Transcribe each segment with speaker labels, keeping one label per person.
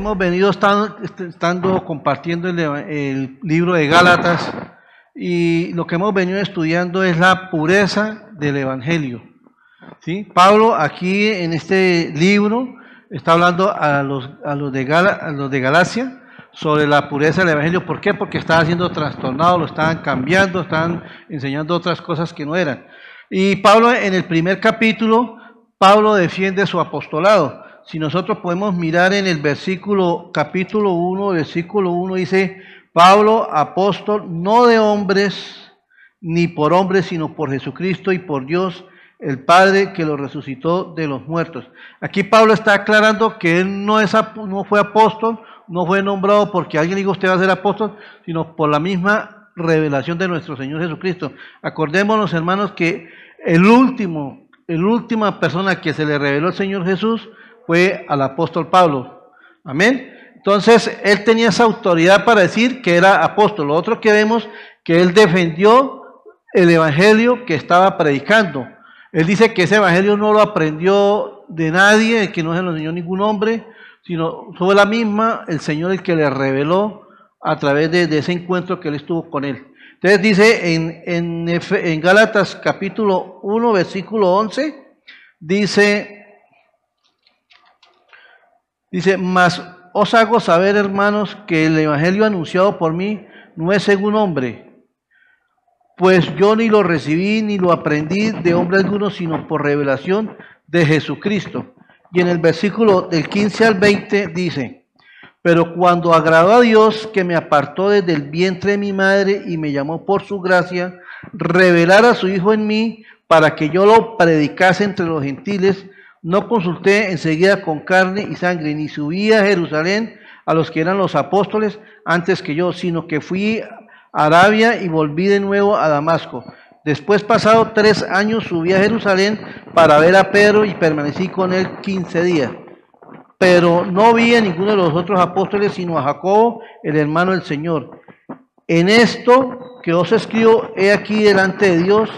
Speaker 1: hemos venido estando, compartiendo el, libro de Gálatas y lo que hemos venido estudiando es la pureza del Evangelio. ¿sí? Pablo aquí en este libro está hablando a los, a los, de, a los de Galacia sobre la pureza del Evangelio. ¿Por qué? Porque estaba siendo trastornado, lo estaban cambiando, estaban enseñando otras cosas que no eran. Y Pablo en el primer capítulo, Pablo defiende su apostolado si nosotros podemos mirar en el versículo, capítulo 1, versículo 1, dice, Pablo, apóstol, no de hombres, ni por hombres, sino por Jesucristo y por Dios, el Padre que lo resucitó de los muertos. Aquí Pablo está aclarando que él no, es, no fue apóstol, no fue nombrado porque alguien dijo usted va a ser apóstol, sino por la misma revelación de nuestro Señor Jesucristo. Acordémonos, hermanos, que el último, la última persona que se le reveló el Señor Jesús fue al apóstol Pablo. Amén. Entonces, él tenía esa autoridad para decir que era apóstol. Lo otro que vemos, que él defendió el evangelio que estaba predicando. Él dice que ese evangelio no lo aprendió de nadie, que no se lo enseñó ningún hombre, sino fue la misma, el Señor el que le reveló a través de, ese encuentro que él estuvo con él. Entonces dice en, en, en Gálatas capítulo 1, versículo 11, dice, Dice, mas os hago saber, hermanos, que el Evangelio anunciado por mí no es según hombre, pues yo ni lo recibí ni lo aprendí de hombre alguno, sino por revelación de Jesucristo. Y en el versículo del 15 al 20 dice, pero cuando agradó a Dios que me apartó desde el vientre de mi madre y me llamó por su gracia, revelar a su Hijo en mí para que yo lo predicase entre los gentiles, no consulté enseguida con carne y sangre, ni subí a Jerusalén a los que eran los apóstoles antes que yo, sino que fui a Arabia y volví de nuevo a Damasco. Después, pasado tres años, subí a Jerusalén para ver a Pedro y permanecí con él quince días. Pero no vi a ninguno de los otros apóstoles, sino a Jacobo, el hermano del Señor. En esto que os escribo, he aquí delante de Dios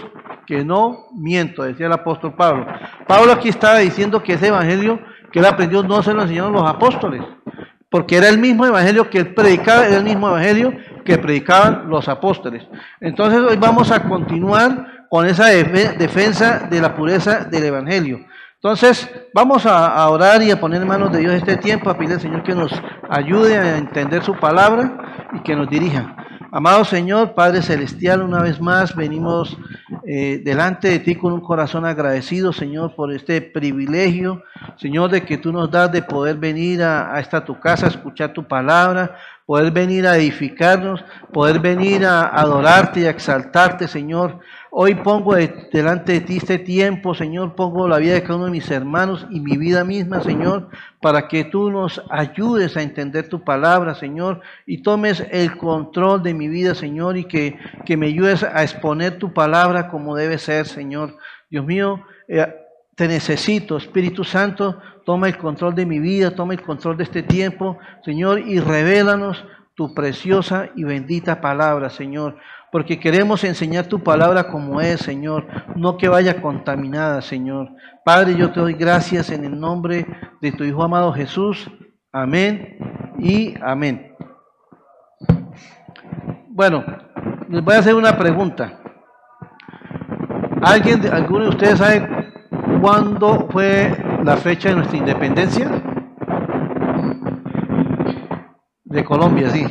Speaker 1: que no miento, decía el apóstol Pablo. Pablo aquí estaba diciendo que ese evangelio que él aprendió no se lo enseñaron los apóstoles, porque era el mismo evangelio que él predicaba, era el mismo evangelio que predicaban los apóstoles. Entonces hoy vamos a continuar con esa defensa de la pureza del evangelio. Entonces, vamos a, orar y a poner en manos de Dios este tiempo, a pedir al Señor que nos ayude a entender su palabra y que nos dirija. Amado Señor, Padre Celestial, una vez más venimos eh, delante de ti con un corazón agradecido, Señor, por este privilegio, Señor, de que tú nos das de poder venir a, esta tu casa, escuchar tu palabra, poder venir a edificarnos, poder venir a adorarte y a exaltarte, Señor. Hoy pongo delante de ti este tiempo, Señor, pongo la vida de cada uno de mis hermanos y mi vida misma, Señor, para que tú nos ayudes a entender tu palabra, Señor, y tomes el control de mi vida, Señor, y que, que me ayudes a exponer tu palabra como debe ser, Señor. Dios mío, eh, te necesito, Espíritu Santo, toma el control de mi vida, toma el control de este tiempo, Señor, y revélanos tu preciosa y bendita palabra, Señor, porque queremos enseñar tu palabra como es, Señor, no que vaya contaminada, Señor. Padre, yo te doy gracias en el nombre de tu Hijo amado Jesús. Amén y amén. Bueno, les voy a hacer una pregunta. ¿Alguien, alguno de ustedes sabe cuándo fue la fecha de nuestra independencia? De Colombia, sí.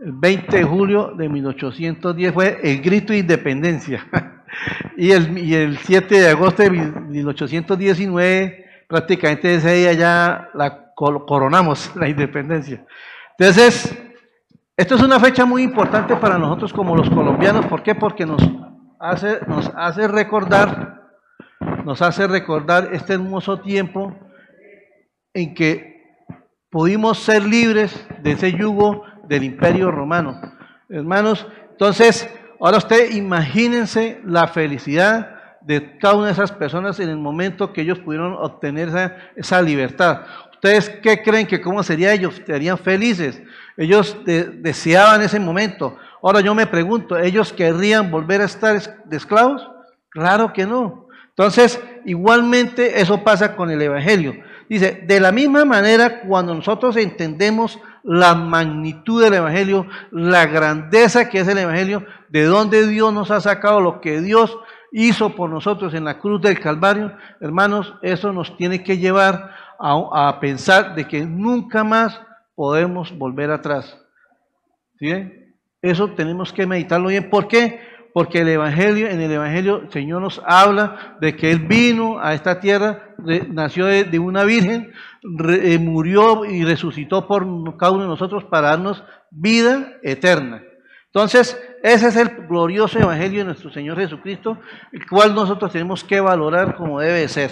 Speaker 1: El 20 de julio de 1810 fue el grito de independencia. y, el, y el 7 de agosto de 1819, prácticamente ese día ya la coronamos, la independencia. Entonces, esto es una fecha muy importante para nosotros como los colombianos. ¿Por qué? Porque nos hace, nos hace recordar nos hace recordar este hermoso tiempo en que pudimos ser libres de ese yugo del imperio romano. Hermanos, entonces, ahora usted imagínense la felicidad de cada una de esas personas en el momento que ellos pudieron obtener esa, libertad. ¿Ustedes qué creen que cómo sería ellos? Serían felices. Ellos deseaban ese momento. Ahora yo me pregunto, ¿ellos querrían volver a estar de esclavos? Claro que no. Entonces, igualmente eso pasa con el Evangelio. Dice, de la misma manera, cuando nosotros entendemos la magnitud del Evangelio, la grandeza que es el Evangelio, de dónde Dios nos ha sacado, lo que Dios hizo por nosotros en la cruz del Calvario, hermanos, eso nos tiene que llevar a, pensar de que nunca más podemos volver atrás. ¿Sí? Eso tenemos que meditarlo bien. ¿Por qué? Porque el Evangelio, en el Evangelio el Señor nos habla de que Él vino a esta tierra, nació de, una virgen, eh, murió y resucitó por cada uno de nosotros para darnos vida eterna. Entonces, ese es el glorioso Evangelio de nuestro Señor Jesucristo, el cual nosotros tenemos que valorar como debe ser.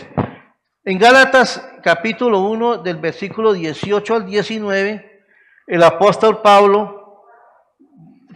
Speaker 1: En Gálatas capítulo 1 del versículo 18 al 19, el apóstol Pablo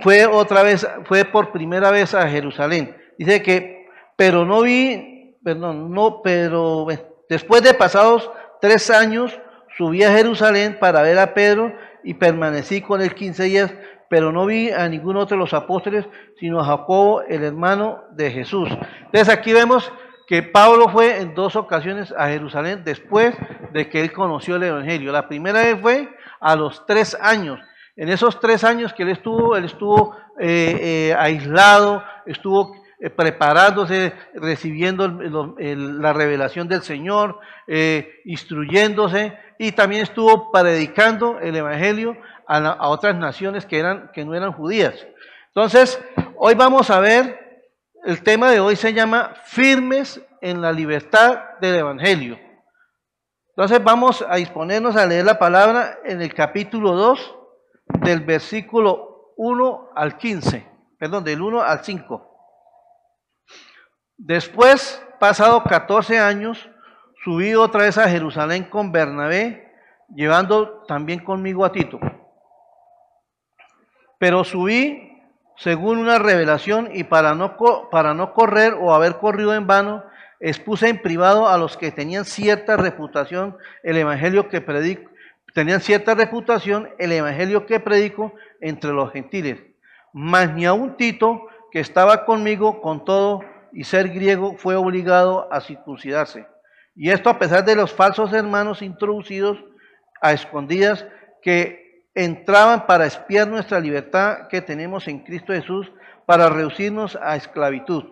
Speaker 1: fue otra vez, fue por primera vez a Jerusalén. Dice que, pero no vi, perdón, no, pero después de pasados tres años, subí a Jerusalén para ver a Pedro y permanecí con él 15 días, pero no vi a ninguno otro de los apóstoles, sino a Jacobo, el hermano de Jesús. Entonces aquí vemos que Pablo fue en dos ocasiones a Jerusalén después de que él conoció el Evangelio. La primera vez fue a los tres años. En esos tres años que él estuvo, él estuvo eh, eh, aislado, estuvo eh, preparándose, recibiendo la revelación del Señor, instruyéndose y también estuvo predicando el Evangelio a, otras naciones que, eran, que no eran judías. Entonces, hoy vamos a ver el tema de hoy se llama firmes en la libertad del Evangelio. Entonces vamos a disponernos a leer la palabra en el capítulo 2 del versículo 1 al 15, perdón, del 1 al 5. Después, pasado 14 años, subí otra vez a Jerusalén con Bernabé, llevando también conmigo a Tito. Pero subí según una revelación y para no, para no correr o haber corrido en vano, expuse en privado a los que tenían cierta reputación el evangelio que predico, tenían cierta reputación el evangelio que predico entre los gentiles. Mas ni un Tito, que estaba conmigo con todo y ser griego, fue obligado a circuncidarse. Y esto a pesar de los falsos hermanos introducidos a escondidas que entraban para espiar nuestra libertad que tenemos en Cristo Jesús para reducirnos a esclavitud,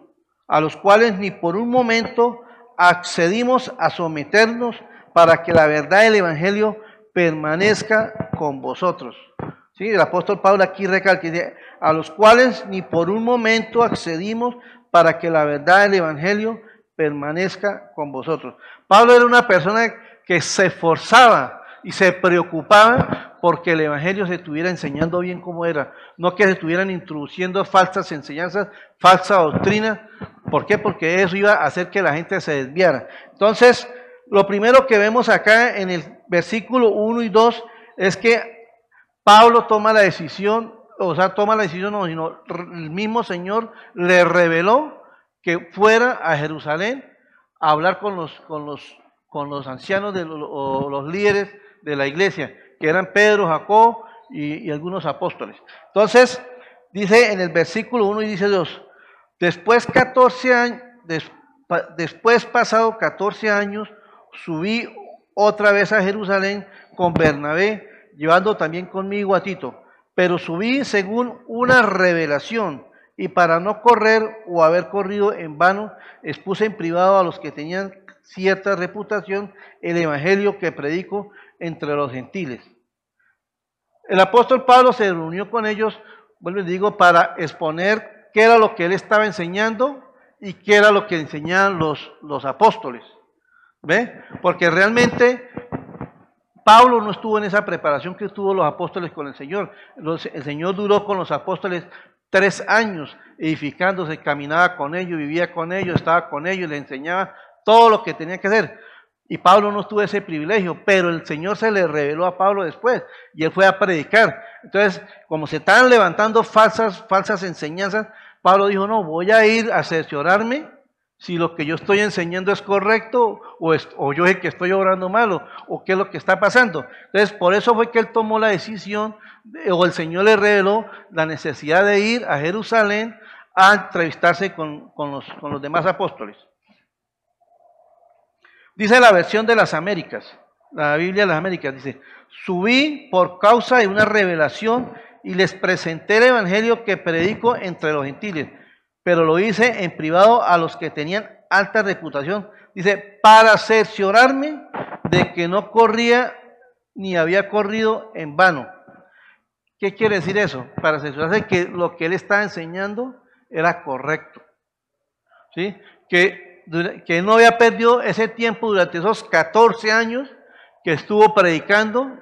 Speaker 1: a los cuales ni por un momento accedimos a someternos para que la verdad del Evangelio permanezca con vosotros. ¿Sí? El apóstol Pablo aquí recalca, a los cuales ni por un momento accedimos para que la verdad del Evangelio permanezca con vosotros. Pablo era una persona que se esforzaba y se preocupaba porque el Evangelio se estuviera enseñando bien como era, no que se estuvieran introduciendo falsas enseñanzas, falsa doctrina. ¿Por qué? Porque eso iba a hacer que la gente se desviara. Entonces, lo primero que vemos acá en el versículo 1 y 2 es que Pablo toma la decisión, o sea, toma la decisión, no, sino el mismo Señor le reveló que fuera a Jerusalén a hablar con los, con los, con los ancianos de o los líderes de la iglesia que eran Pedro, Jacob y, algunos apóstoles. Entonces, dice en el versículo 1 y dice 2, después 14 años, después pasado 14 años, subí otra vez a Jerusalén con Bernabé, llevando también conmigo a Tito, pero subí según una revelación y para no correr o haber corrido en vano, expuse en privado a los que tenían cierta reputación el evangelio que predico entre los gentiles. El apóstol Pablo se reunió con ellos, vuelvo y digo, para exponer qué era lo que él estaba enseñando y qué era lo que enseñaban los, los apóstoles. ¿Ve? Porque realmente Pablo no estuvo en esa preparación que estuvo los apóstoles con el Señor. el Señor duró con los apóstoles tres años edificándose, caminaba con ellos, vivía con ellos, estaba con ellos, le enseñaba todo lo que tenía que hacer. Y Pablo no tuvo ese privilegio, pero el Señor se le reveló a Pablo después y él fue a predicar. Entonces, como se estaban levantando falsas, falsas enseñanzas, Pablo dijo, no, voy a ir a cerciorarme, si lo que yo estoy enseñando es correcto o, o yo es que estoy obrando malo o qué es lo que está pasando. Entonces, por eso fue que él tomó la decisión o el Señor le reveló la necesidad de ir a Jerusalén a entrevistarse con, los, con los demás apóstoles. Dice la versión de las Américas, la Biblia de las Américas, dice, subí por causa de una revelación y les presenté el Evangelio que predico entre los gentiles, pero lo hice en privado a los que tenían alta reputación. Dice, para cerciorarme de que no corría ni había corrido en vano. ¿Qué quiere decir eso? Para cerciorarse que lo que él está enseñando era correcto. ¿Sí? Que, que no había perdido ese tiempo durante esos 14 años que estuvo predicando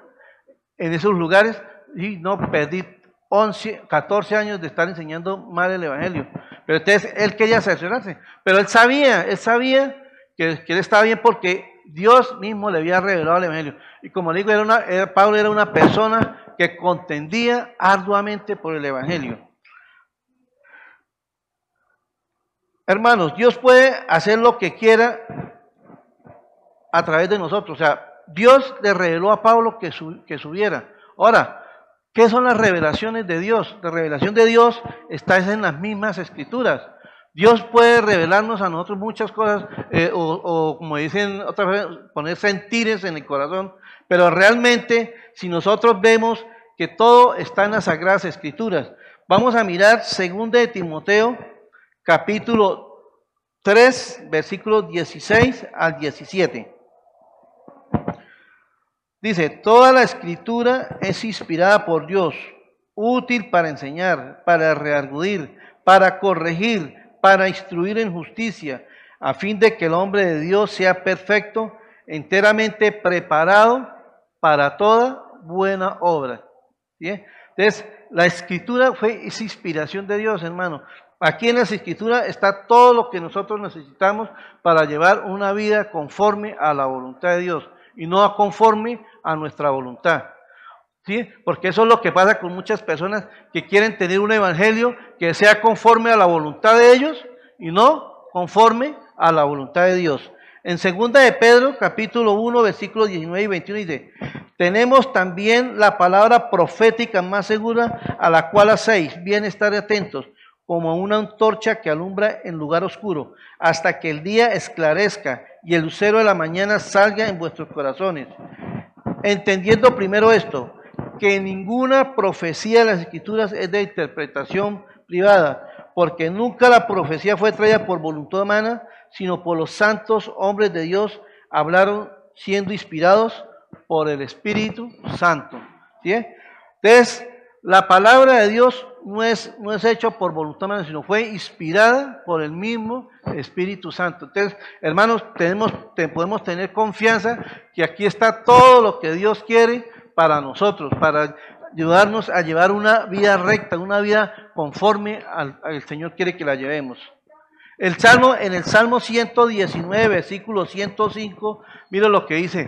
Speaker 1: en esos lugares y no perdí 11, 14 años de estar enseñando mal el Evangelio. Pero entonces él quería cerciorarse. Pero él sabía, él sabía que, que, él estaba bien porque Dios mismo le había revelado el Evangelio. Y como digo, era una, Pablo era una persona que contendía arduamente por el Evangelio. Hermanos, Dios puede hacer lo que quiera a través de nosotros. O sea, Dios le reveló a Pablo que subiera. Ahora, ¿qué son las revelaciones de Dios? La revelación de Dios está en las mismas escrituras. Dios puede revelarnos a nosotros muchas cosas, eh, o, como dicen otra vez, poner sentires en el corazón, pero realmente, si nosotros vemos que todo está en las Sagradas Escrituras, vamos a mirar 2 de Timoteo, capítulo 3, versículos 16 al 17. Dice, toda la escritura es inspirada por Dios, útil para enseñar, para reargudir, para corregir, para instruir en justicia, a fin de que el hombre de Dios sea perfecto, enteramente preparado para toda buena obra. Entonces, la escritura fue inspiración de Dios, hermano. Aquí en la escritura está todo lo que nosotros necesitamos para llevar una vida conforme a la voluntad de Dios y no conforme a nuestra voluntad. ¿Sí? Porque eso es lo que pasa con muchas personas que quieren tener un evangelio que sea conforme a la voluntad de ellos y no conforme a la voluntad de Dios. En segunda de Pedro, capítulo 1, versículos 19 y 21 dice, tenemos también la palabra profética más segura a la cual hacéis bien estar atentos, como una antorcha que alumbra en lugar oscuro, hasta que el día esclarezca y el lucero de la mañana salga en vuestros corazones. Entendiendo primero esto, que ninguna profecía de las escrituras es de interpretación privada, porque nunca la profecía fue traída por voluntad humana, sino por los santos hombres de Dios, hablaron siendo inspirados por el Espíritu Santo. ¿sí? Entonces, la palabra de Dios no es, no es hecha por voluntad humana, sino fue inspirada por el mismo Espíritu Santo. Entonces, hermanos, tenemos, podemos tener confianza que aquí está todo lo que Dios quiere para nosotros, para ayudarnos a llevar una vida recta, una vida conforme al, al Señor quiere que la llevemos. El Salmo, en el Salmo 119, versículo 105, mira lo que dice.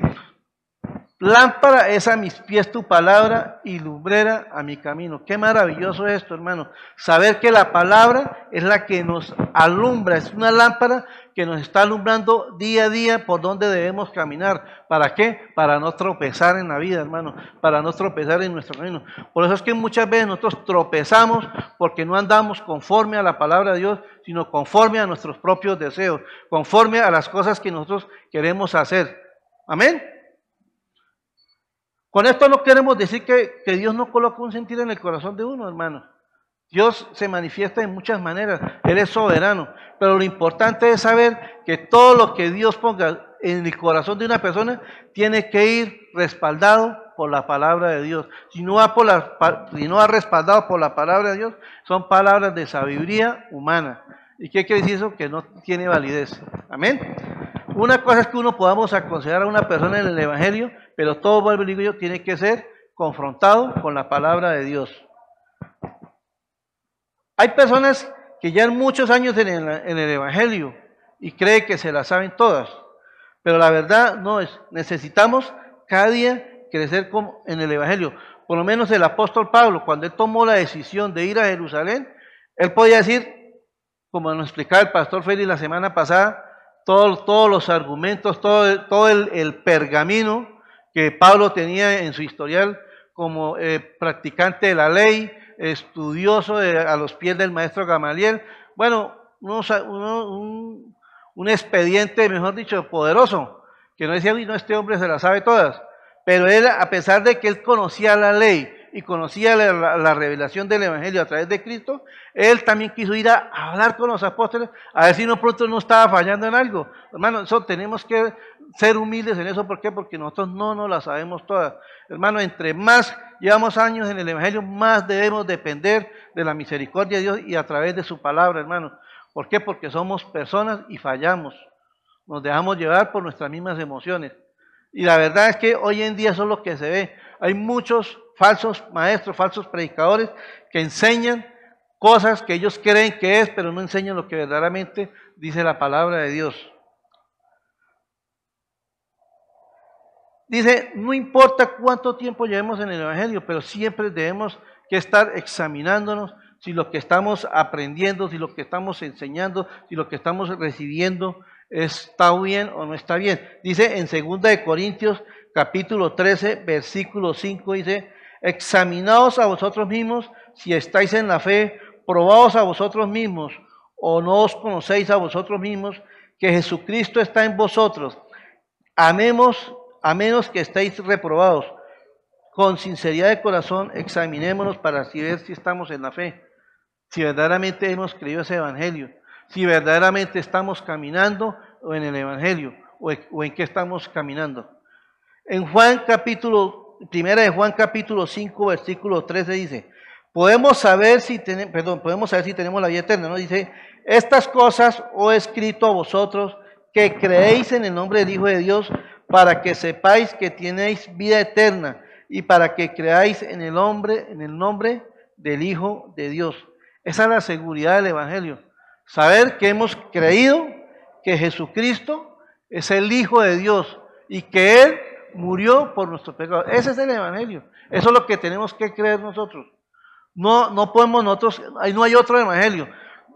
Speaker 1: Lámpara es a mis pies tu palabra y lumbrera a mi camino. Qué maravilloso esto, hermano. Saber que la palabra es la que nos alumbra, es una lámpara que nos está alumbrando día a día por donde debemos caminar. ¿Para qué? Para no tropezar en la vida, hermano. Para no tropezar en nuestro camino. Por eso es que muchas veces nosotros tropezamos porque no andamos conforme a la palabra de Dios, sino conforme a nuestros propios deseos, conforme a las cosas que nosotros queremos hacer. Amén. Con esto no queremos decir que, Dios no coloca un sentir en el corazón de uno, hermano. Dios se manifiesta de muchas maneras, Él es soberano, pero lo importante es saber que todo lo que Dios ponga en el corazón de una persona tiene que ir respaldado por la palabra de Dios. Si no va, por la, si no va respaldado por la palabra de Dios, son palabras de sabiduría humana. ¿Y qué quiere decir eso? Que no tiene validez. Amén. Una cosa es que uno podamos aconsejar a una persona en el Evangelio, pero todo vuelvo tiene que ser confrontado con la palabra de Dios. Hay personas que ya en muchos años en el, Evangelio y creen que se las saben todas, pero la verdad no es. Necesitamos cada día crecer como en el Evangelio. Por lo menos el apóstol Pablo, cuando él tomó la decisión de ir a Jerusalén, él podía decir, como nos explicaba el pastor Félix la semana pasada, todos los argumentos, todo, todo el, pergamino que Pablo tenía en su historial como eh, practicante de la ley, estudioso a los pies del maestro Gamaliel. Bueno, un, un, expediente, mejor dicho, poderoso, que no decía, no, este hombre se la sabe todas. Pero él, a pesar de que él conocía la ley y conocía la, revelación del Evangelio a través de Cristo, él también quiso ir a, hablar con los apóstoles, a ver si no pronto no estaba fallando en algo. Hermano, eso, tenemos que ser humildes en eso, ¿por qué? Porque nosotros no nos la sabemos todas. Hermano, entre más llevamos años en el Evangelio, más debemos depender de la misericordia de Dios y a través de su palabra, hermano. ¿Por qué? Porque somos personas y fallamos. Nos dejamos llevar por nuestras mismas emociones. Y la verdad es que hoy en día eso es lo que se ve. Hay muchos falsos maestros, falsos predicadores que enseñan cosas que ellos creen que es, pero no enseñan lo que verdaderamente dice la palabra de Dios. Dice, no importa cuánto tiempo llevemos en el Evangelio, pero siempre debemos que estar examinándonos si lo que estamos aprendiendo, si lo que estamos enseñando, si lo que estamos recibiendo está bien o no está bien. Dice en 2 de Corintios capítulo 13, versículo 5 dice, examinaos a vosotros mismos si estáis en la fe, probaos a vosotros mismos o no os conocéis a vosotros mismos que Jesucristo está en vosotros. Amemos a menos que estéis reprobados. Con sinceridad de corazón, examinémonos para ver si estamos en la fe, si verdaderamente hemos creído ese evangelio, si verdaderamente estamos caminando en el evangelio o en, qué estamos caminando. En Juan capítulo, primera de Juan capítulo 5, versículo 13 dice, podemos saber si tenemos, perdón, podemos saber si tenemos la vida eterna, ¿no? Dice, estas cosas os he escrito a vosotros que creéis en el nombre del Hijo de Dios para que sepáis que tenéis vida eterna y para que creáis en el hombre, en el nombre del Hijo de Dios. Esa es la seguridad del Evangelio. Saber que hemos creído que Jesucristo es el Hijo de Dios y que Él murió por nuestros pecados. Ese es el Evangelio. Eso es lo que tenemos que creer nosotros. No, no podemos nosotros, no hay otro Evangelio.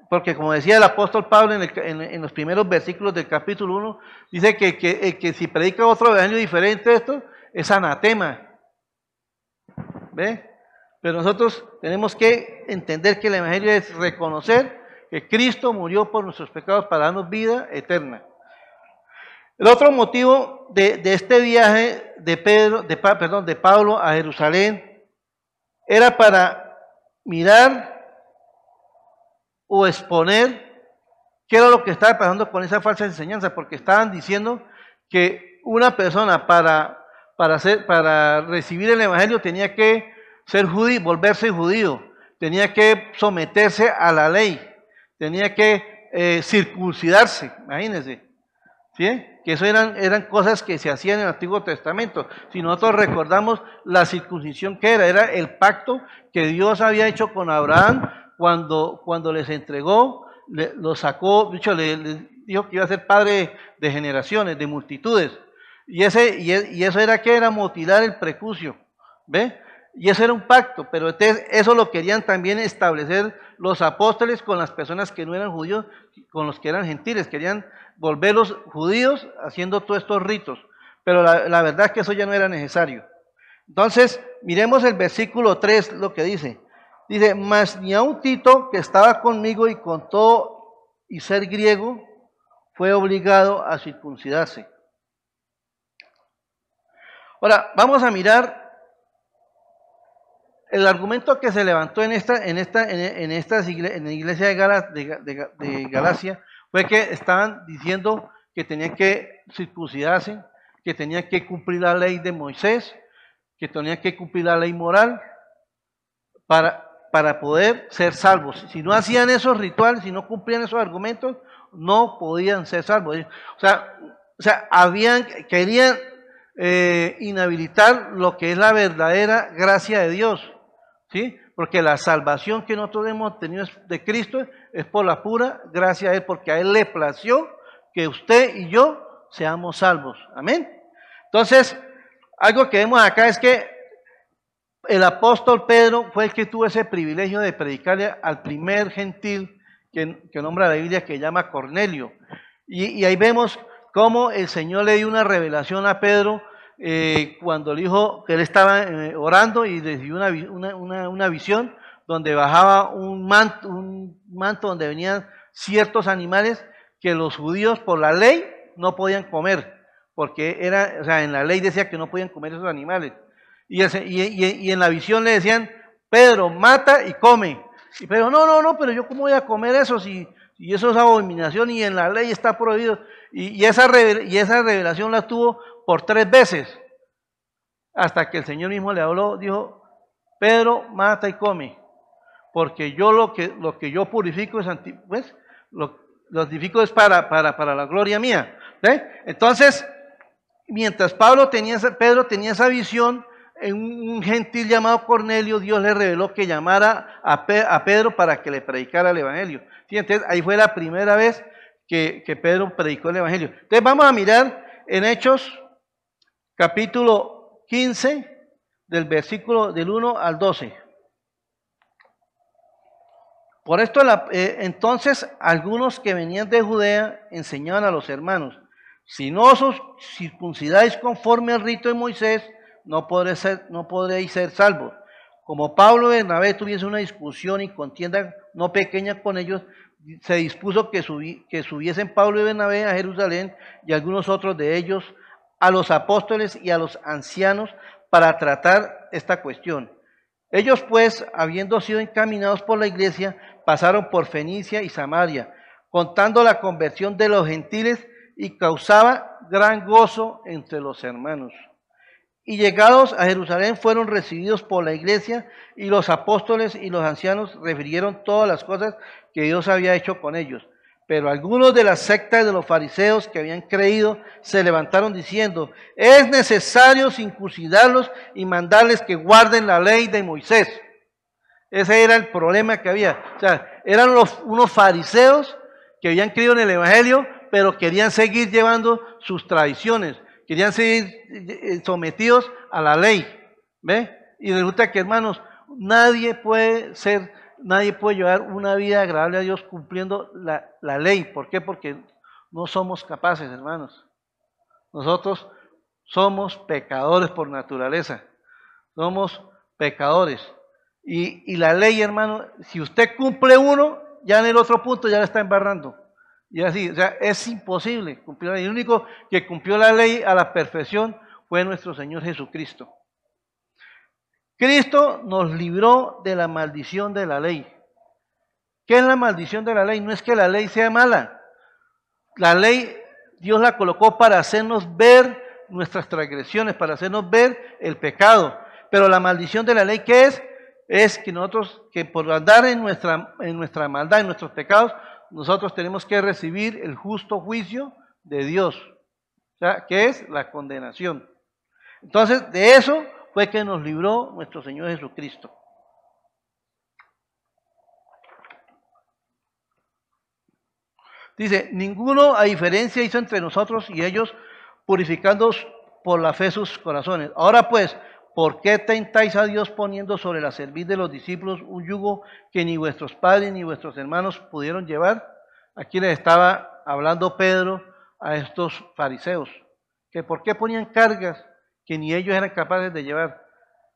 Speaker 1: Porque como decía el apóstol Pablo en, los primeros versículos del capítulo 1, dice que, que, si predica otro evangelio diferente esto, es anatema. ¿Ve? Pero nosotros tenemos que entender que el evangelio es reconocer que Cristo murió por nuestros pecados para darnos vida eterna. El otro motivo de, este viaje de, Pedro, de, perdón, de Pablo a Jerusalén era para mirar o exponer qué era lo que estaba pasando con esa falsa enseñanza, porque estaban diciendo que una persona para, para, recibir el Evangelio tenía que ser judío, volverse judío, tenía que someterse a la ley, tenía que eh, circuncidarse, imagínense. ¿Sí? Que eso eran, eran cosas que se hacían en el Antiguo Testamento. Si nosotros recordamos la circuncisión que era, era el pacto que Dios había hecho con Abraham cuando, cuando les entregó, lo sacó, dicho, le, dijo que iba a ser padre de generaciones, de multitudes. Y, ese, y, eso era que era mutilar el prepucio, ¿ve? Y eso era un pacto, pero eso lo querían también establecer los apóstoles con las personas que no eran judíos, con los que eran gentiles, querían volver los judíos haciendo todos estos ritos, pero la, la verdad es que eso ya no era necesario. Entonces, miremos el versículo 3, lo que dice. Dice, mas ni a un Tito que estaba conmigo y con todo y ser griego, fue obligado a circuncidarse. Ahora, vamos a mirar el argumento que se levantó en esta, en esta, en, esta en la iglesia de, Galacia fue que estaban diciendo que tenían que circuncidarse, que tenían que cumplir la ley de Moisés, que tenían que cumplir la ley moral para, para poder ser salvos. Si no hacían esos rituales, si no cumplían esos argumentos, no podían ser salvos. O sea, o sea habían, querían eh, inhabilitar lo que es la verdadera gracia de Dios. Porque la salvación que nosotros hemos tenido de Cristo es por la pura gracia de Él, porque a Él le plació que usted y yo seamos salvos. Amén. Entonces, algo que vemos acá es que el apóstol Pedro fue el que tuvo ese privilegio de predicarle al primer gentil que, nombra la Biblia que llama Cornelio. Y, ahí vemos cómo el Señor le dio una revelación a Pedro eh, cuando le dijo que él estaba eh, orando y le dio una, visión donde bajaba un manto, un manto donde venían ciertos animales que los judíos por la ley no podían comer, porque era, o sea, en la ley decía que no podían comer esos animales. Y, y, en la visión le decían, Pedro, mata y come. Y Pedro, no, no, no, pero yo cómo voy a comer eso si, y eso es abominación y en la ley está prohibido. Y, esa, y esa revelación la tuvo por tres veces, hasta que el Señor mismo le habló, dijo, Pedro, mata y come, porque yo lo que, lo que yo purifico es, pues, lo, lo santifico es para, para, para la gloria mía. Entonces, mientras Pablo tenía, Pedro tenía esa visión, en un gentil llamado Cornelio, Dios le reveló que llamara a, Pedro para que le predicara el Evangelio. Entonces, ahí fue la primera vez que, que, Pedro predicó el Evangelio. Entonces, vamos a mirar en Hechos, capítulo 15, del versículo del 1 al 12. Por esto, eh, entonces, algunos que venían de Judea enseñaban a los hermanos, si no os circuncidáis conforme al rito de Moisés, no, podréis ser, salvos. Como Pablo y Bernabé tuviese una discusión y contienda no pequeña con ellos, se dispuso que, que subiesen Pablo y Bernabé a Jerusalén y algunos otros de ellos a los apóstoles y a los ancianos para tratar esta cuestión. Ellos pues, habiendo sido encaminados por la iglesia, pasaron por Fenicia y Samaria, contando la conversión de los gentiles y causaba gran gozo entre los hermanos. Y llegados a Jerusalén fueron recibidos por la iglesia y los apóstoles y los ancianos refirieron todas las cosas que Dios había hecho con ellos. Pero algunos de las sectas de los fariseos que habían creído se levantaron diciendo, es necesario circuncidarlos y mandarles que guarden la ley de Moisés. Ese era el problema que había. O sea, eran unos fariseos que habían creído en el Evangelio, pero querían seguir llevando sus tradiciones, querían seguir eh, sometidos a la ley. ¿Ve? Y resulta que, hermanos, nadie puede ser, nadie puede llevar una vida agradable a Dios cumpliendo la, ley. ¿Por qué? Porque no somos capaces, hermanos. Nosotros somos pecadores por naturaleza. Somos pecadores. Y, la ley, hermano, si usted cumple uno, ya en el otro punto ya le está embarrando. Y así, o sea, es imposible cumplir la ley. El único que cumplió la ley a la perfección fue nuestro Señor Jesucristo. Cristo nos libró de la maldición de la ley. ¿Qué es la maldición de la ley? No es que la ley sea mala. La ley Dios la colocó para hacernos ver nuestras transgresiones, para hacernos ver el pecado. Pero la maldición de la ley, ¿qué es? es que nosotros, que por andar en nuestra, en nuestra maldad, en nuestros pecados, nosotros tenemos que recibir el justo juicio de Dios, o sea, que es la condenación. Entonces, de eso fue que nos libró nuestro Señor Jesucristo. Dice, ninguno a diferencia hizo entre nosotros y ellos, purificando por la fe sus corazones. Ahora pues, ¿Por qué tentáis a Dios poniendo sobre la cerviz de los discípulos un yugo que ni vuestros padres ni vuestros hermanos pudieron llevar? Aquí les estaba hablando Pedro a estos fariseos, que por qué ponían cargas que ni ellos eran capaces de llevar.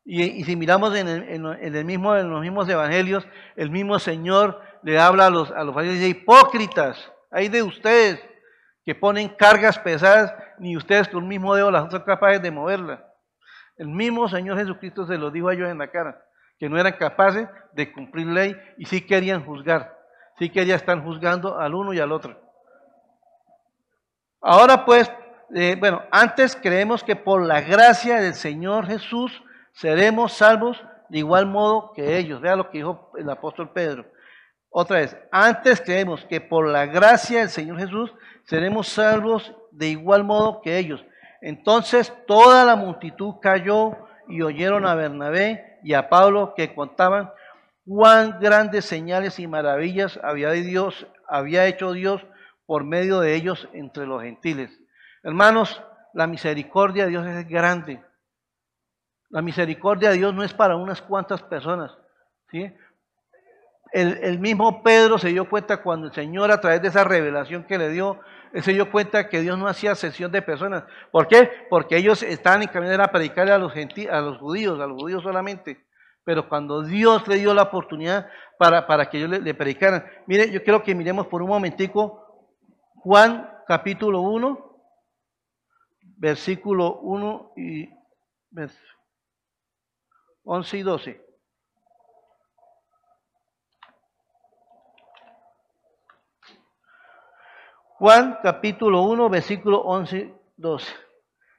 Speaker 1: Y, si miramos en, el, mismo, en los mismos evangelios, el mismo Señor le habla a los, a los y dice, hipócritas, hay de ustedes que ponen cargas pesadas, ni ustedes con un mismo dedo las son capaces de moverlas. El mismo Señor Jesucristo se lo dijo a ellos en la cara, que no eran capaces de cumplir ley y sí querían juzgar, sí querían estar juzgando al uno y al otro. Ahora pues, eh, bueno, antes creemos que por la gracia del Señor Jesús seremos salvos de igual modo que ellos. Vea lo que dijo el apóstol Pedro. Otra vez, antes creemos que por la gracia del Señor Jesús seremos salvos de igual modo que ellos. Entonces toda la multitud cayó y oyeron a Bernabé y a Pablo que contaban cuán grandes señales y maravillas había, Dios, había hecho Dios por medio de ellos entre los gentiles. Hermanos, la misericordia de Dios es grande. La misericordia de Dios no es para unas cuantas personas. ¿sí? el, mismo Pedro se dio cuenta cuando el Señor a través de esa revelación que le dio, se dio cuenta que Dios no hacía sesión de personas. ¿Por qué? Porque ellos estaban en camino a predicarle a los, a los judíos, a los judíos solamente. Pero cuando Dios le dio la oportunidad para, para que ellos le, le, predicaran. Mire, yo quiero que miremos por un momentico Juan capítulo 1, versículo 1 y 11 y 12. Juan capítulo 1, versículo 11, 12.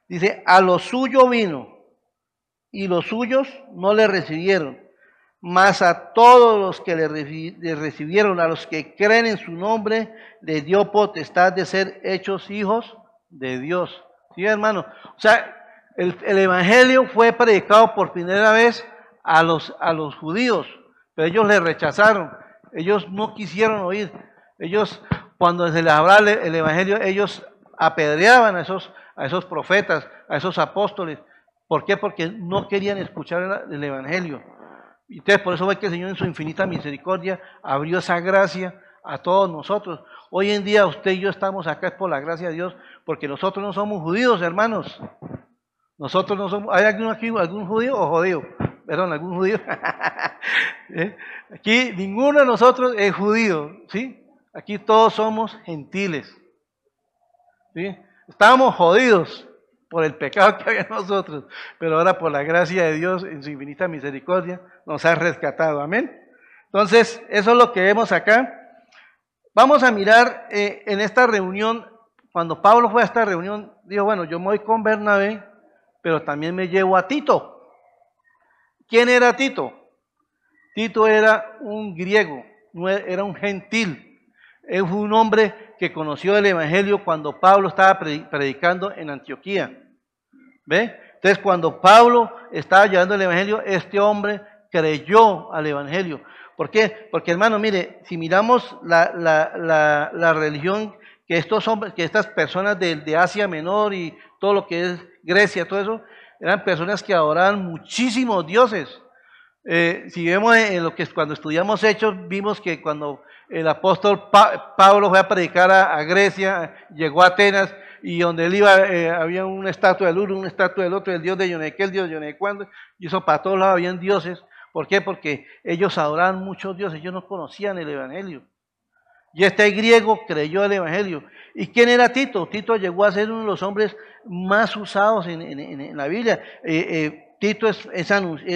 Speaker 1: Dice, a lo suyo vino y los suyos no le recibieron, mas a todos los que le recibieron, a los que creen en su nombre, le dio potestad de ser hechos hijos de Dios. ¿Sí, hermano? O sea, el, Evangelio fue predicado por primera vez a los, a los judíos, pero ellos le rechazaron, ellos no quisieron oír, ellos cuando se les hablaba el Evangelio, ellos apedreaban a esos, a esos profetas, a esos apóstoles. ¿Por qué? Porque no querían escuchar el Evangelio. Y entonces por eso ve que el Señor en su infinita misericordia abrió esa gracia a todos nosotros. Hoy en día usted y yo estamos acá es por la gracia de Dios, porque nosotros no somos judíos, hermanos. Nosotros no somos, ¿hay alguno aquí, algún judío o judío? Perdón, algún judío. ¿Eh? Aquí ninguno de nosotros es judío, ¿sí? Aquí todos somos gentiles. ¿sí? Estábamos jodidos por el pecado que había en nosotros, pero ahora por la gracia de Dios en su infinita misericordia nos ha rescatado. Amén. Entonces, eso es lo que vemos acá. Vamos a mirar eh, en esta reunión, cuando Pablo fue a esta reunión, dijo, bueno, yo me voy con Bernabé, pero también me llevo a Tito. ¿Quién era Tito? Tito era un griego, era un gentil es un hombre que conoció el Evangelio cuando Pablo estaba predicando en Antioquía. ¿Ve? Entonces, cuando Pablo estaba llevando el Evangelio, este hombre creyó al Evangelio. ¿Por qué? Porque, hermano, mire, si miramos la, religión que estos hombres, que estas personas de, Asia Menor y todo lo que es Grecia, todo eso, eran personas que adoraban muchísimos dioses. Eh, si vemos en lo que cuando estudiamos Hechos, vimos que cuando el apóstol Pablo fue a predicar a, Grecia, llegó a Atenas y donde él iba eh, había una estatua del uno, una estatua del otro, el dios de Yoneque, el dios de Yonecuando, y eso para todos lados habían dioses. ¿Por qué? Porque ellos adoraban muchos dioses, ellos no conocían el Evangelio. Y este griego creyó el Evangelio. ¿Y quién era Tito? Tito llegó a ser uno de los hombres más usados en, la Biblia. Eh, eh, Tito es,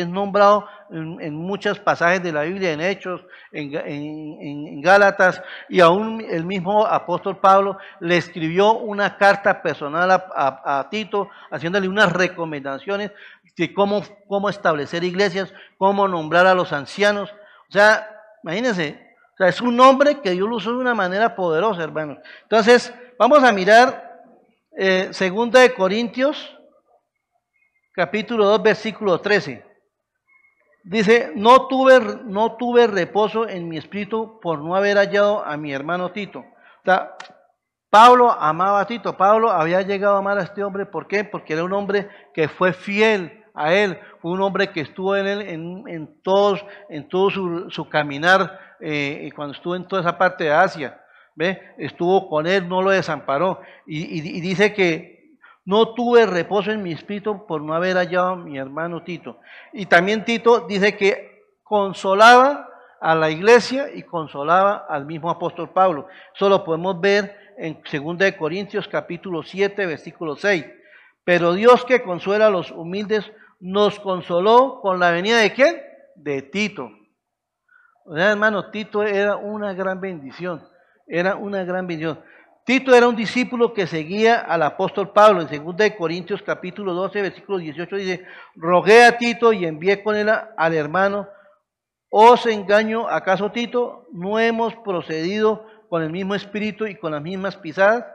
Speaker 1: nombrado en, muchos pasajes de la Biblia, en Hechos, en, Gálatas, y aún el mismo apóstol Pablo le escribió una carta personal a, Tito, haciéndole unas recomendaciones de cómo, establecer iglesias, cómo nombrar a los ancianos. O sea, imagínense, es un nombre que Dios lo usó de una manera poderosa, hermanos. Entonces, vamos a mirar eh, Segunda de Corintios capítulo 2, versículo 13. Dice, no tuve, no tuve reposo en mi espíritu por no haber hallado a mi hermano Tito. O sea, Pablo amaba a Tito. Pablo había llegado a amar a este hombre. ¿Por qué? Porque era un hombre que fue fiel a él. Fue un hombre que estuvo en él en, en, todos, en todo su, su caminar, eh, cuando estuvo en toda esa parte de Asia. ¿Ve? Estuvo con él, no lo desamparó. y, y dice que no tuve reposo en mi espíritu por no haber hallado a mi hermano Tito. Y también Tito dice que consolaba a la iglesia y consolaba al mismo apóstol Pablo. Eso lo podemos ver en 2 Corintios capítulo 7, versículo 6. Pero Dios que consuela a los humildes nos consoló con la venida de quién? De Tito. O sea, hermano, Tito era una gran bendición. Era una gran bendición. Tito era un discípulo que seguía al apóstol Pablo. En 2 Corintios capítulo 12, versículo 18 dice, rogué a Tito y envié con él al hermano. ¿Os engaño acaso Tito? ¿No hemos procedido con el mismo espíritu y con las mismas pisadas?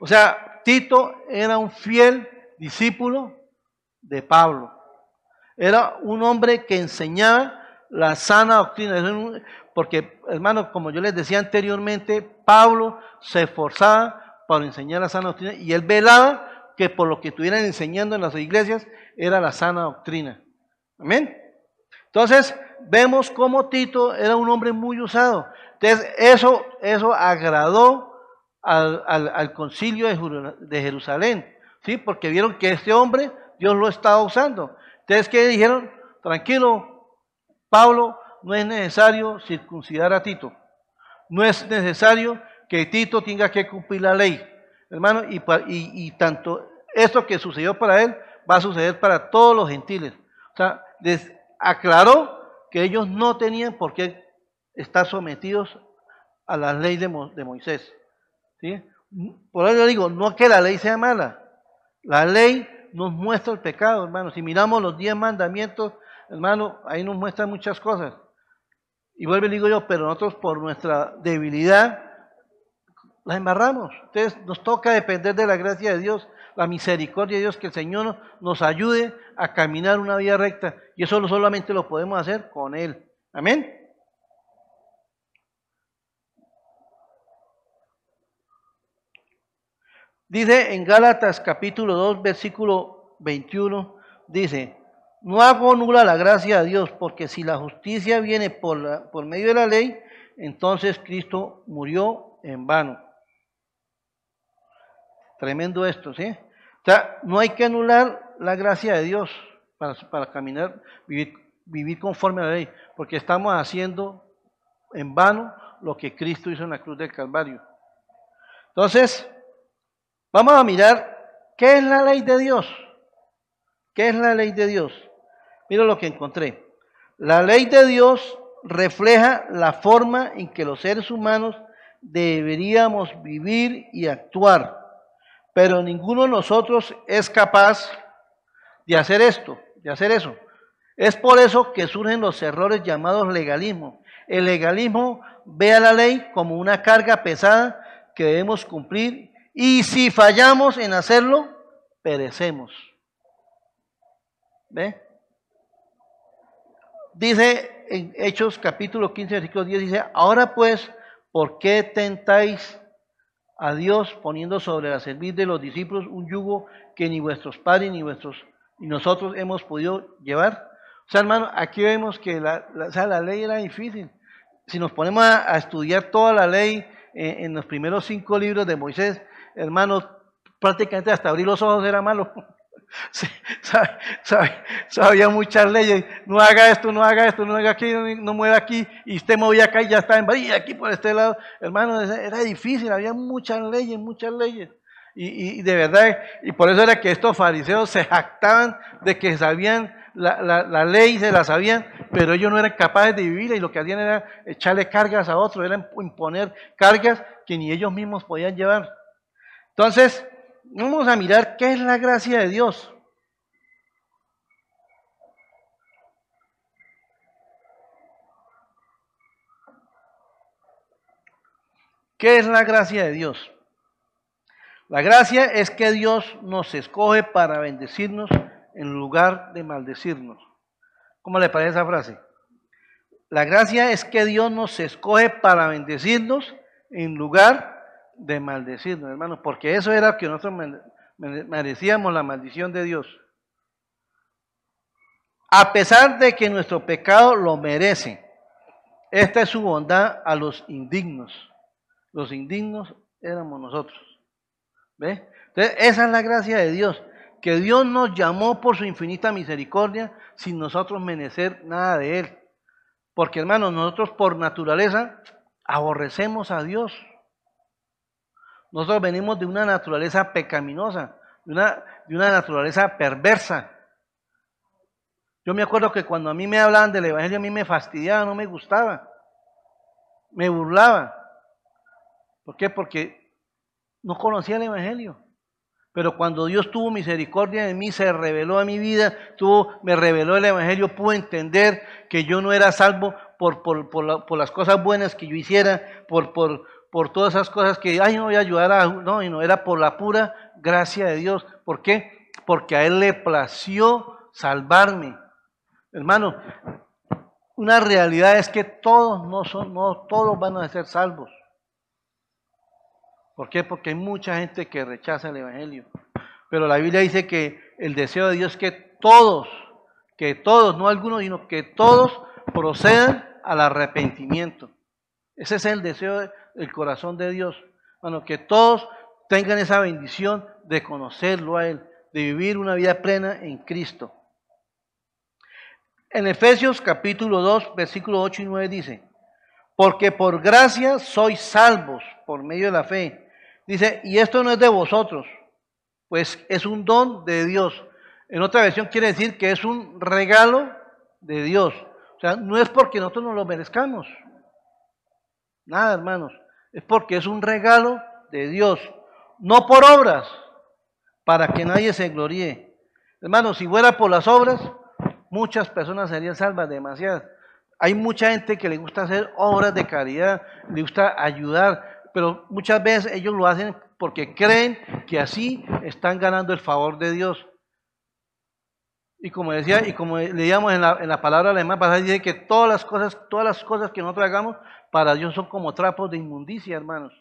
Speaker 1: O sea, Tito era un fiel discípulo de Pablo. Era un hombre que enseñaba la sana doctrina. Porque, hermano, como yo les decía anteriormente, Pablo se esforzaba para enseñar la sana doctrina y él velaba que por lo que estuvieran enseñando en las iglesias era la sana doctrina. Amén. Entonces, vemos cómo Tito era un hombre muy usado. Entonces, eso, eso agradó al, al, concilio de Jerusalén, ¿sí? Porque vieron que este hombre, Dios lo estaba usando. Entonces, ¿qué dijeron? Tranquilo, Pablo, no es necesario circuncidar a Tito. No es necesario que Tito tenga que cumplir la ley, hermano, y, y, tanto esto que sucedió para él va a suceder para todos los gentiles. O sea, les aclaró que ellos no tenían por qué estar sometidos a la ley de, Moisés. ¿sí? Por eso digo, no que la ley sea mala, la ley nos muestra el pecado, hermano. Si miramos los diez mandamientos, hermano, ahí nos muestra muchas cosas. Y vuelve y digo yo, pero nosotros por nuestra debilidad la embarramos. Entonces nos toca depender de la gracia de Dios, la misericordia de Dios, que el Señor nos ayude a caminar una vía recta. Y eso solamente lo podemos hacer con Él. Amén. Dice en Gálatas capítulo 2, versículo 21, dice, no hago nula la gracia de Dios, porque si la justicia viene por, por medio de la ley, entonces Cristo murió en vano. Tremendo esto, ¿sí? O sea, no hay que anular la gracia de Dios para, para caminar, vivir, vivir conforme a la ley, porque estamos haciendo en vano lo que Cristo hizo en la cruz del Calvario. Entonces, vamos a mirar qué es la ley de Dios. ¿Qué es la ley de Dios? Mira lo que encontré. La ley de Dios refleja la forma en que los seres humanos deberíamos vivir y actuar, pero ninguno de nosotros es capaz de hacer esto, de hacer eso. Es por eso que surgen los errores llamados legalismo. El legalismo ve a la ley como una carga pesada que debemos cumplir y si fallamos en hacerlo, perecemos. ¿Ve? Dice en Hechos capítulo 15, versículo 10, dice, ahora pues, ¿por qué tentáis a Dios poniendo sobre la cerviz de los discípulos un yugo que ni vuestros padres ni vuestros y nosotros hemos podido llevar? O sea, hermano, aquí vemos que la, la, ley era difícil. Si nos ponemos a, estudiar toda la ley eh, en los primeros cinco libros de Moisés, hermanos, prácticamente hasta abrir los ojos era malo. sabía muchas leyes, no haga esto, no haga esto, no haga aquí, no, mueva aquí, y usted movía acá y ya está en y aquí por este lado, hermano, era difícil, había muchas leyes, muchas leyes. Y, de verdad, y por eso era que estos fariseos se jactaban de que sabían la, la, la, ley, se la sabían, pero ellos no eran capaces de vivirla y lo que hacían era echarle cargas a otros, era imponer cargas que ni ellos mismos podían llevar. Entonces, vamos a mirar qué es la gracia de Dios. ¿Qué es la gracia de Dios? La gracia es que Dios nos escoge para bendecirnos en lugar de maldecirnos. ¿Cómo le parece esa frase? La gracia es que Dios nos escoge para bendecirnos en lugar de maldecirnos, hermanos, porque eso era que nosotros merecíamos la maldición de Dios. A pesar de que nuestro pecado lo merece, esta es su bondad a los indignos. Los indignos éramos nosotros. ¿Ve? Entonces, esa es la gracia de Dios, que Dios nos llamó por su infinita misericordia sin nosotros merecer nada de Él. Porque hermanos, nosotros por naturaleza aborrecemos a Dios. Nosotros venimos de una naturaleza pecaminosa, de una, de una naturaleza perversa. Yo me acuerdo que cuando a mí me hablaban del Evangelio, a mí me fastidiaba, no me gustaba, me burlaba. ¿Por qué? Porque no conocía el Evangelio. Pero cuando Dios tuvo misericordia de mí, se reveló a mi vida, tuvo, me reveló el Evangelio, pude entender que yo no era salvo por, por, por, por las cosas buenas que yo hiciera, por, por, por todas esas cosas que, ay, no voy a ayudar a, no, y no, era por la pura gracia de Dios. ¿Por qué? Porque a Él le plació salvarme. Hermano, una realidad es que todos no son, no todos van a ser salvos. ¿Por qué? Porque hay mucha gente que rechaza el Evangelio. Pero la Biblia dice que el deseo de Dios es que todos, que todos, no algunos, sino que todos procedan al arrepentimiento. Ese es el deseo del corazón de Dios. Bueno, que todos tengan esa bendición de conocerlo a Él, de vivir una vida plena en Cristo. En Efesios capítulo 2, versículo 8 y 9 dice, porque por gracia sois salvos por medio de la fe. Dice, y esto no es de vosotros, pues es un don de Dios. En otra versión quiere decir que es un regalo de Dios. O sea, no es porque nosotros no lo merezcamos. Nada, hermanos. Es porque es un regalo de Dios. No por obras, para que nadie se gloríe. Hermanos, si fuera por las obras, muchas personas serían salvas, demasiadas. Hay mucha gente que le gusta hacer obras de caridad, le gusta ayudar, pero muchas veces ellos lo hacen porque creen que así están ganando el favor de Dios. Y como decía, y como leíamos en la, en la palabra alemana pasada, dice que todas las cosas, todas las cosas que nosotros hagamos para Dios son como trapos de inmundicia, hermanos.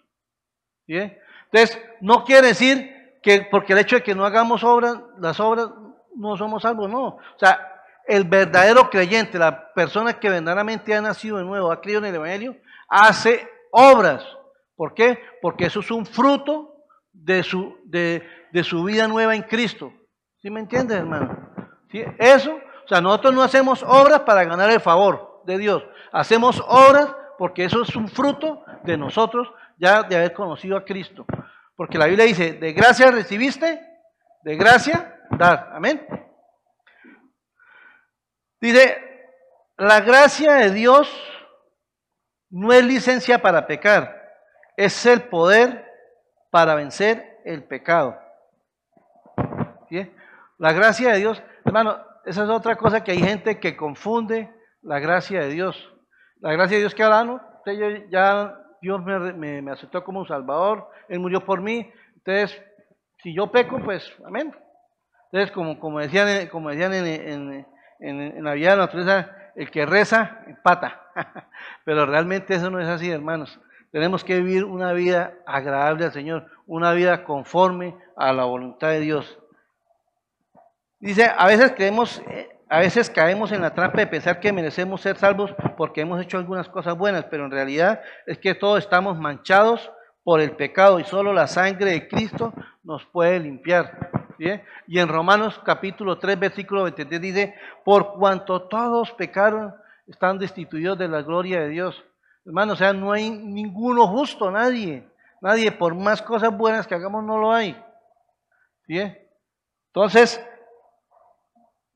Speaker 1: Entonces, no quiere decir que porque el hecho de que no hagamos obras, las obras no somos salvos, no. O sea, el verdadero creyente, la persona que verdaderamente ha nacido de nuevo, ha creído en el Evangelio, hace obras. ¿Por qué? Porque eso es un fruto de su, de, su vida nueva en Cristo. ¿Sí me entiendes, hermano? Eso, o sea, nosotros no hacemos obras para ganar el favor de Dios. Hacemos obras porque eso es un fruto de nosotros ya de haber conocido a Cristo. Porque la Biblia dice, de gracia recibiste, de gracia dar. Amén. Dice, la gracia de Dios no es licencia para pecar, es el poder para vencer el pecado. La gracia de Dios, hermano, esa es otra cosa que hay gente que confunde la gracia de Dios. La gracia de Dios que ahora no, ya Dios me, me, aceptó como un salvador, Él murió por mí, entonces si yo peco, pues amén. Entonces, como, como decían, como decían en en, la vida de la naturaleza, el que reza, empata. Pero realmente eso no es así, hermanos. Tenemos que vivir una vida agradable al Señor, una vida conforme a la voluntad de Dios. Dice, a veces creemos, eh, a veces caemos en la trampa de pensar que merecemos ser salvos porque hemos hecho algunas cosas buenas, pero en realidad es que todos estamos manchados por el pecado y solo la sangre de Cristo nos puede limpiar. Y en Romanos capítulo 3, versículo 23 dice, por cuanto todos pecaron, están destituidos de la gloria de Dios. Hermano, o sea, no hay ninguno justo, nadie. Nadie, por más cosas buenas que hagamos, no lo hay. Entonces,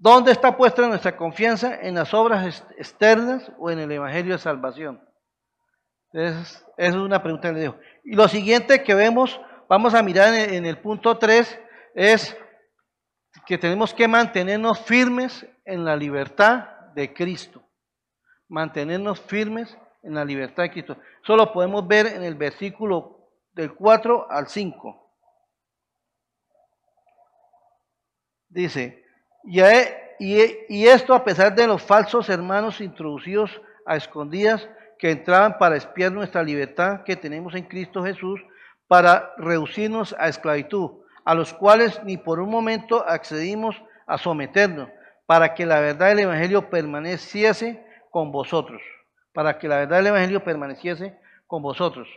Speaker 1: ¿dónde está puesta nuestra confianza? ¿En las obras externas o en el Evangelio de Salvación? Esa es una pregunta que le dejo. Y lo siguiente que vemos, vamos a mirar en el punto 3, es que tenemos que mantenernos firmes en la libertad de Cristo. Mantenernos firmes en la libertad de Cristo. Eso lo podemos ver en el versículo del 4 al 5. Dice, y, y esto a pesar de los falsos hermanos introducidos a escondidas que entraban para espiar nuestra libertad que tenemos en Cristo Jesús, para reducirnos a esclavitud a los cuales ni por un momento accedimos a someternos, para que la verdad del Evangelio permaneciese con vosotros, para que la verdad del Evangelio permaneciese con vosotros.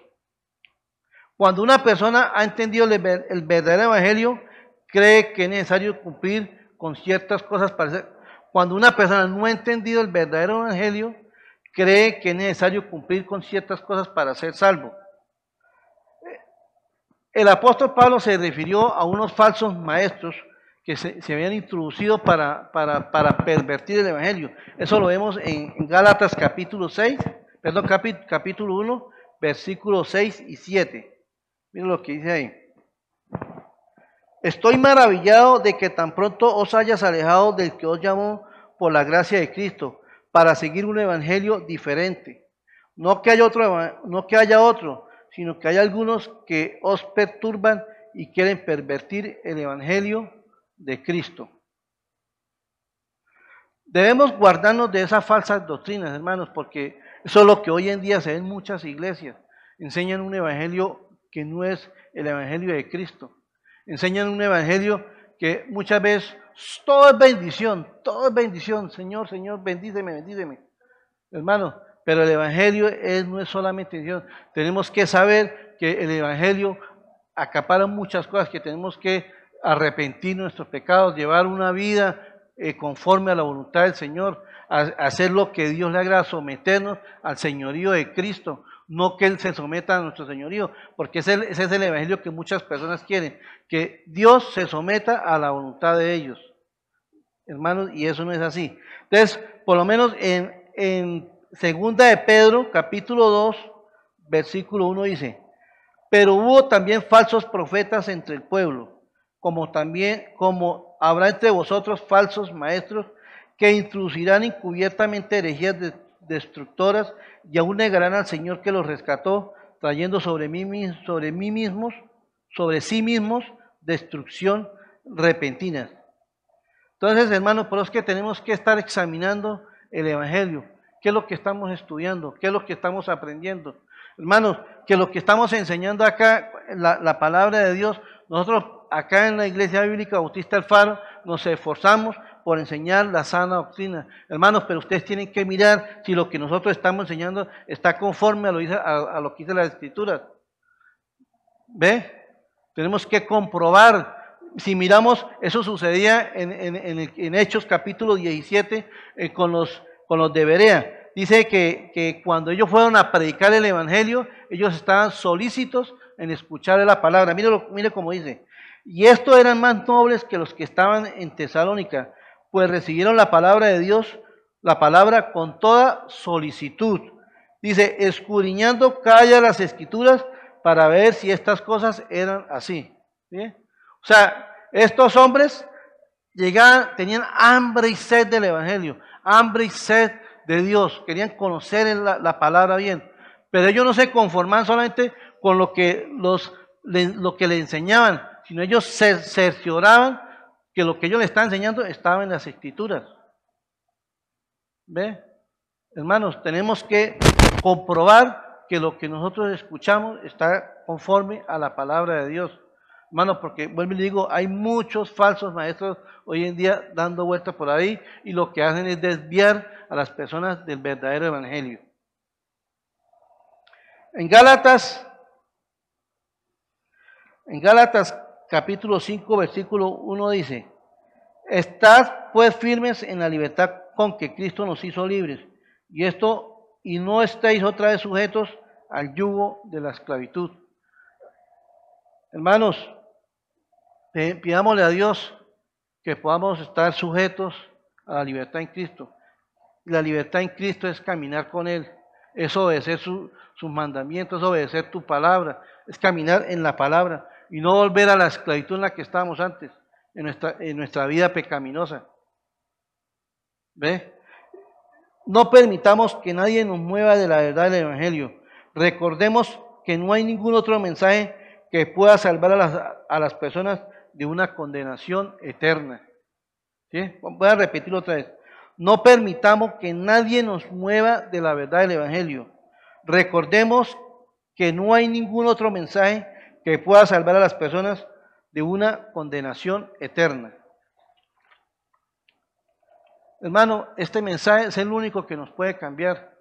Speaker 1: Cuando una persona ha entendido el verdadero Evangelio, cree que es necesario cumplir con ciertas cosas para ser. Cuando una persona no ha entendido el verdadero Evangelio, cree que es necesario cumplir con ciertas cosas para ser salvo. El apóstol Pablo se refirió a unos falsos maestros que se, habían introducido para, para, pervertir el Evangelio. Eso lo vemos en, Gálatas capítulo 6, perdón, capítulo 1, versículos 6 y 7. Miren lo que dice ahí. Estoy maravillado de que tan pronto os hayas alejado del que os llamó por la gracia de Cristo para seguir un evangelio diferente. No que haya otro, no que haya otro, sino que hay algunos que os perturban y quieren pervertir el Evangelio de Cristo. Debemos guardarnos de esas falsas doctrinas, hermanos, porque eso es lo que hoy en día se ve en muchas iglesias. Enseñan un evangelio que no es el evangelio de Cristo. Enseñan un evangelio que muchas veces todo es bendición, todo es bendición. Señor, Señor, bendíceme, bendíceme. Hermano, pero el Evangelio es, no es solamente Dios. Tenemos que saber que el Evangelio acapara muchas cosas, que tenemos que arrepentir nuestros pecados, llevar una vida eh, conforme a la voluntad del Señor, hacer lo que Dios le agrada, someternos al señorío de Cristo, no que Él se someta a nuestro señorío, porque ese, es el evangelio que muchas personas quieren, que Dios se someta a la voluntad de ellos. Hermanos, y eso no es así. Entonces, por lo menos en, en segunda de Pedro, capítulo 2, versículo 1 dice, pero hubo también falsos profetas entre el pueblo, como también, como habrá entre vosotros falsos maestros que introducirán encubiertamente herejías destructoras y aún negarán al Señor que los rescató, trayendo sobre mí, sobre mí mismos, sobre sí mismos, destrucción repentina. Entonces, hermanos, por eso es que tenemos que estar examinando el Evangelio. ¿Qué es lo que estamos estudiando? ¿Qué es lo que estamos aprendiendo? Hermanos, que lo que estamos enseñando acá, la, la palabra de Dios, nosotros acá en la Iglesia Bíblica Bautista El Faro nos esforzamos por enseñar la sana doctrina. Hermanos, pero ustedes tienen que mirar si lo que nosotros estamos enseñando está conforme a lo, que dice la Escritura. ¿Ve? Tenemos que comprobar. Si miramos, eso sucedía en, en, Hechos capítulo 17 eh, con, los, con los de Berea. Dice que, que cuando ellos fueron a predicar el Evangelio, ellos estaban solícitos en escuchar la palabra. Mire, mire cómo dice. Y estos eran más nobles que los que estaban en Tesalónica, pues recibieron la palabra de Dios, la palabra con toda solicitud. Dice, escudriñando calla las escrituras para ver si estas cosas eran así. O sea, estos hombres llegaban, tenían hambre y sed del Evangelio, hambre y sed de Dios, querían conocer la, la palabra bien, pero ellos no se conformaban solamente con lo que, los, lo que le enseñaban, sino ellos se cercioraban que lo que yo le estaba enseñando estaba en las escrituras. ¿Ve? Hermanos, tenemos que comprobar que lo que nosotros escuchamos está conforme a la palabra de Dios. Hermanos, porque vuelvo y digo, hay muchos falsos maestros hoy en día dando vueltas por ahí y lo que hacen es desviar a las personas del verdadero evangelio. En Gálatas, en Gálatas capítulo 5, versículo 1 dice, Estad pues firmes en la libertad con que Cristo nos hizo libres, y esto, y no estéis otra vez sujetos al yugo de la esclavitud. Hermanos, pidámosle a Dios que podamos estar sujetos a la libertad en Cristo. La libertad en Cristo es caminar con Él, es obedecer sus mandamientos, es obedecer tu palabra, es caminar en la palabra y no volver a la esclavitud en la que estábamos antes, en nuestra, en nuestra vida pecaminosa. ¿Ve? No permitamos que nadie nos mueva de la verdad del Evangelio. Recordemos que no hay ningún otro mensaje que pueda salvar a las, a las personas de una condenación eterna. ¿Sí? Voy a repetirlo otra vez. No permitamos que nadie nos mueva de la verdad del Evangelio. Recordemos que no hay ningún otro mensaje que pueda salvar a las personas de una condenación eterna. Hermano, este mensaje es el único que nos puede cambiar.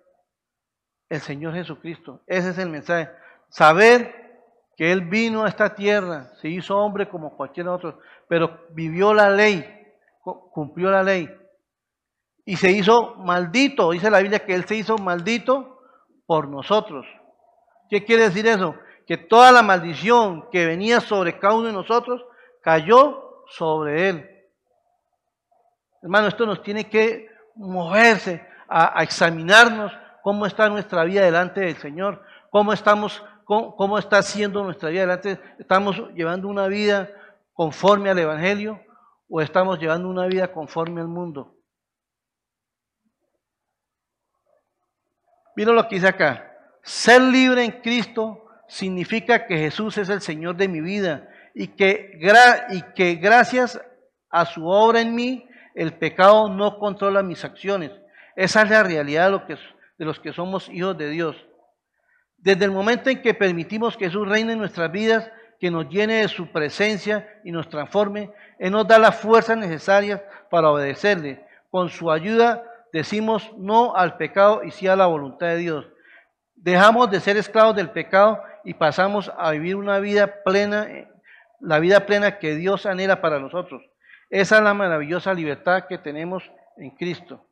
Speaker 1: El Señor Jesucristo. Ese es el mensaje. Saber que Él vino a esta tierra, se hizo hombre como cualquier otro, pero vivió la ley, cumplió la ley. Y se hizo maldito. Dice la Biblia que Él se hizo maldito por nosotros. ¿Qué quiere decir eso? Que toda la maldición que venía sobre cada uno de nosotros cayó sobre él. Hermano, esto nos tiene que moverse a, examinarnos cómo está nuestra vida delante del Señor, cómo estamos, cómo, está siendo nuestra vida delante. ¿Estamos llevando una vida conforme al Evangelio o estamos llevando una vida conforme al mundo? Miren lo que dice acá. Ser libre en Cristo significa que Jesús es el Señor de mi vida y que, gracias a su obra en mí, el pecado no controla mis acciones. Esa es la realidad de, lo que, de los que somos hijos de Dios. Desde el momento en que permitimos que Jesús reine en nuestras vidas, que nos llene de su presencia y nos transforme. Él nos da las fuerzas necesarias para obedecerle. Con su ayuda decimos no al pecado y sí a la voluntad de Dios. Dejamos de ser esclavos del pecado y pasamos a vivir una vida plena, la vida plena que Dios anhela para nosotros. Esa es la maravillosa libertad que tenemos en Cristo.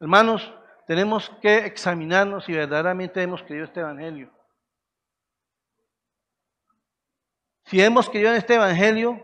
Speaker 1: Hermanos, tenemos que examinarnos si verdaderamente hemos creído este Evangelio. Si hemos creído en este Evangelio,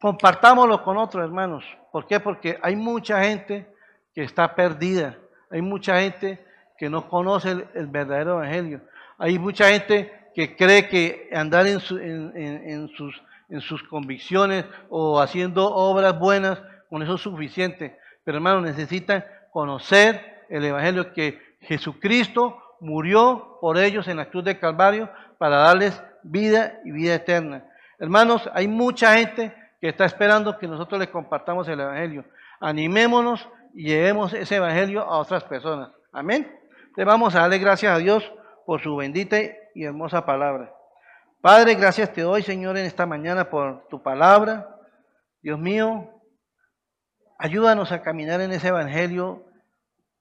Speaker 1: compartámoslo con otros hermanos. ¿Por qué? Porque hay mucha gente que está perdida. Hay mucha gente que no conoce el, verdadero Evangelio. Hay mucha gente que cree que andar en, sus, en sus convicciones o haciendo obras buenas, con eso es suficiente. Pero hermanos, necesitan conocer el Evangelio que Jesucristo murió por ellos en la cruz de Calvario para darles vida y vida eterna. Hermanos, hay mucha gente que está esperando que nosotros les compartamos el Evangelio. Animémonos y llevemos ese Evangelio a otras personas. Amén. Le vamos a darle gracias a Dios por su bendita y hermosa palabra. Padre, gracias te doy, Señor, en esta mañana por tu palabra. Dios mío, ayúdanos a caminar en ese Evangelio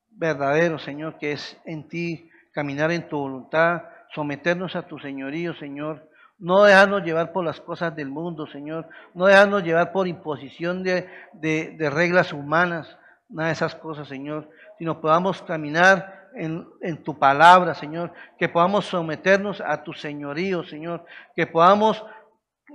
Speaker 1: verdadero, Señor, que es en ti, caminar en tu voluntad, someternos a tu señorío, Señor. No dejarnos llevar por las cosas del mundo, Señor. No dejarnos llevar por imposición de, de, reglas humanas, nada de esas cosas, Señor. Sino podamos caminar en, tu palabra, Señor. Que podamos someternos a tu señorío, Señor. Que podamos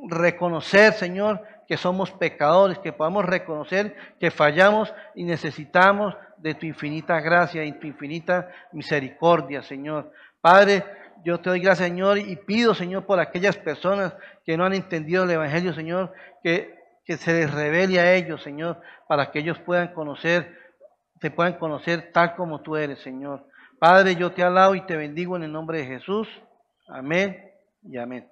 Speaker 1: reconocer, Señor, que somos pecadores. Que podamos reconocer que fallamos y necesitamos de tu infinita gracia y tu infinita misericordia, Señor. Padre, yo te doy gracias, Señor, y pido, Señor, por aquellas personas que no han entendido el Evangelio, Señor, que, que se les revele a ellos, Señor, para que ellos puedan conocer, te puedan conocer tal como tú eres, Señor. Padre, yo te alabo y te bendigo en el nombre de Jesús. Amén y amén.